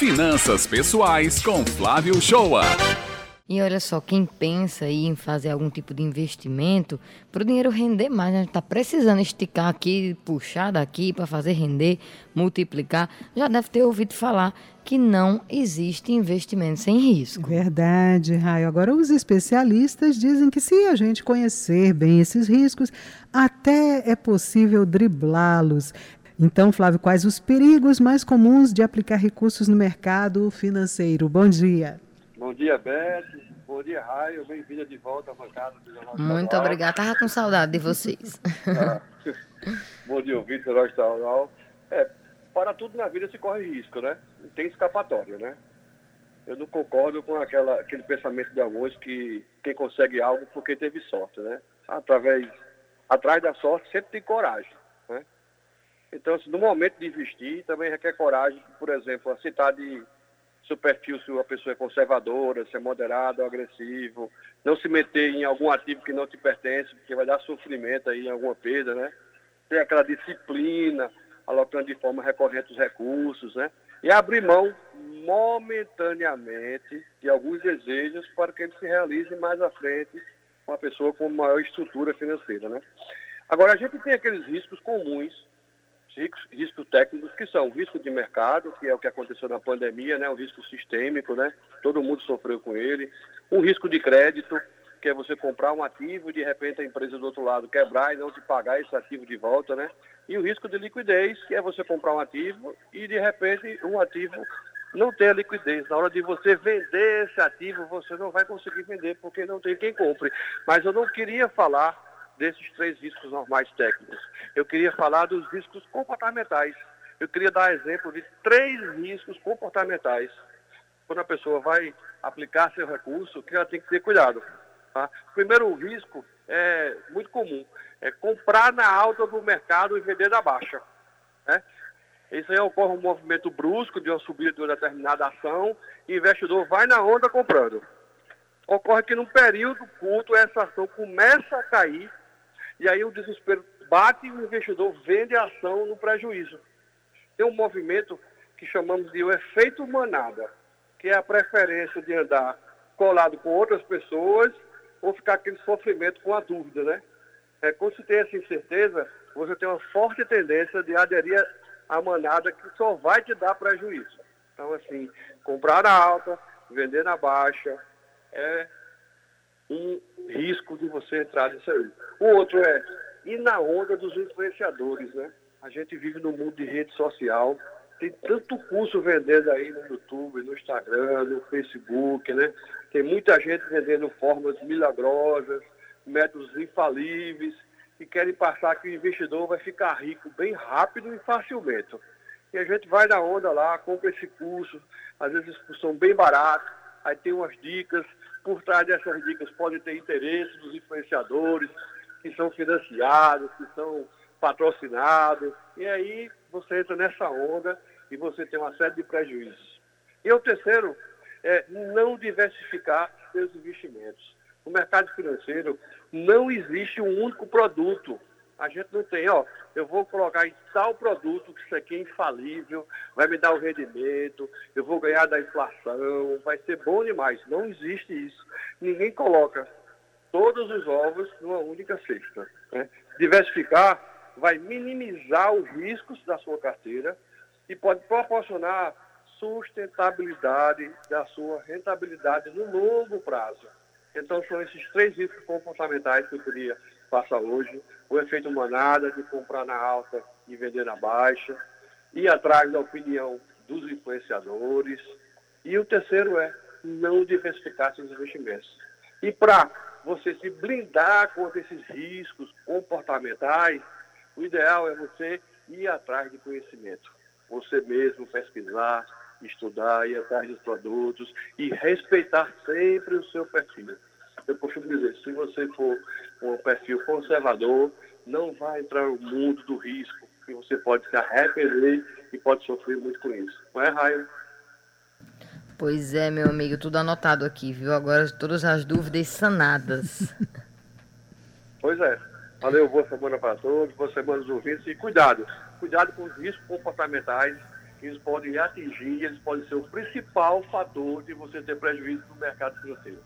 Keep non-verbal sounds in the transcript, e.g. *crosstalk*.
Finanças Pessoais com Flávio Shoa. E olha só, quem pensa aí em fazer algum tipo de investimento, para o dinheiro render mais, né? está precisando esticar aqui, puxar daqui para fazer render, multiplicar, já deve ter ouvido falar que não existe investimento sem risco. Verdade, Raio. Agora, os especialistas dizem que se a gente conhecer bem esses riscos, até é possível driblá-los. Então, Flávio, quais os perigos mais comuns de aplicar recursos no mercado financeiro? Bom dia. Bom dia, Beth. Bom dia, Raio. Bem-vinda de volta à bancada do Jornal Muito obrigada. Estava com saudade de vocês. Ah, bom dia, ouvinte do Jornal É, para tudo na vida se corre risco, né? Não tem escapatória, né? Eu não concordo com aquela, aquele pensamento de alguns que quem consegue algo porque teve sorte, né? Através, atrás da sorte sempre tem coragem? Então, assim, no momento de investir, também requer coragem, por exemplo, aceitar de seu perfil, se a pessoa é conservadora, se é moderado agressivo, não se meter em algum ativo que não te pertence, porque vai dar sofrimento aí em alguma perda, né? Ter aquela disciplina, alocando de forma recorrente os recursos, né? E abrir mão momentaneamente de alguns desejos para que eles se realizem mais à frente com a pessoa com maior estrutura financeira, né? Agora, a gente tem aqueles riscos comuns riscos, técnicos que são risco de mercado, que é o que aconteceu na pandemia, né, um risco sistêmico, né, todo mundo sofreu com ele, um risco de crédito, que é você comprar um ativo e de repente a empresa do outro lado quebrar e não te pagar esse ativo de volta, né, e o risco de liquidez, que é você comprar um ativo e de repente um ativo não ter a liquidez. Na hora de você vender esse ativo, você não vai conseguir vender porque não tem quem compre. Mas eu não queria falar desses três riscos normais técnicos. Eu queria falar dos riscos comportamentais. Eu queria dar exemplo de três riscos comportamentais. Quando a pessoa vai aplicar seu recurso, que ela tem que ter cuidado. Tá? O primeiro risco é muito comum, é comprar na alta do mercado e vender na baixa. Né? Isso aí ocorre um movimento brusco de uma subida de uma determinada ação e o investidor vai na onda comprando. Ocorre que num período curto essa ação começa a cair e aí o desespero bate e o investidor vende a ação no prejuízo. Tem um movimento que chamamos de o efeito manada, que é a preferência de andar colado com outras pessoas ou ficar aquele sofrimento com a dúvida, né? É, quando você tem essa incerteza, você tem uma forte tendência de aderir à manada que só vai te dar prejuízo. Então, assim, comprar na alta, vender na baixa, é um risco de você entrar nisso aí. O outro é ir na onda dos influenciadores, né? A gente vive no mundo de rede social, tem tanto curso vendendo aí no YouTube, no Instagram, no Facebook, né? Tem muita gente vendendo formas milagrosas, métodos infalíveis, e querem passar que o investidor vai ficar rico bem rápido e facilmente. E a gente vai na onda lá, compra esse curso, às vezes são bem baratos, aí tem umas dicas, por trás dessas dicas pode ter interesse dos influenciadores, que são financiados, que são patrocinados, e aí você entra nessa onda e você tem uma série de prejuízos. E o terceiro é não diversificar seus investimentos. No mercado financeiro não existe um único produto a gente não tem, ó, eu vou colocar em tal produto que isso aqui é infalível, vai me dar o rendimento, eu vou ganhar da inflação, vai ser bom demais. Não existe isso. Ninguém coloca todos os ovos numa única cesta. Né? Diversificar vai minimizar os riscos da sua carteira e pode proporcionar sustentabilidade da sua rentabilidade no longo prazo. Então, são esses três riscos comportamentais que eu queria passar hoje. O efeito manada de comprar na alta e vender na baixa. Ir atrás da opinião dos influenciadores. E o terceiro é não diversificar seus investimentos. E para você se blindar contra esses riscos comportamentais, o ideal é você ir atrás de conhecimento. Você mesmo pesquisar, estudar, ir atrás dos produtos e respeitar sempre o seu perfil eu costumo dizer, se você for um perfil conservador, não vai entrar no mundo do risco, que você pode se arrepender e pode sofrer muito com isso. Não é, Raio? Pois é, meu amigo, tudo anotado aqui, viu? Agora todas as dúvidas sanadas. *laughs* pois é. Valeu, boa semana para todos, boa semana dos ouvintes e cuidado. Cuidado com os riscos comportamentais eles podem atingir, eles podem ser o principal fator de você ter prejuízo no mercado financeiro.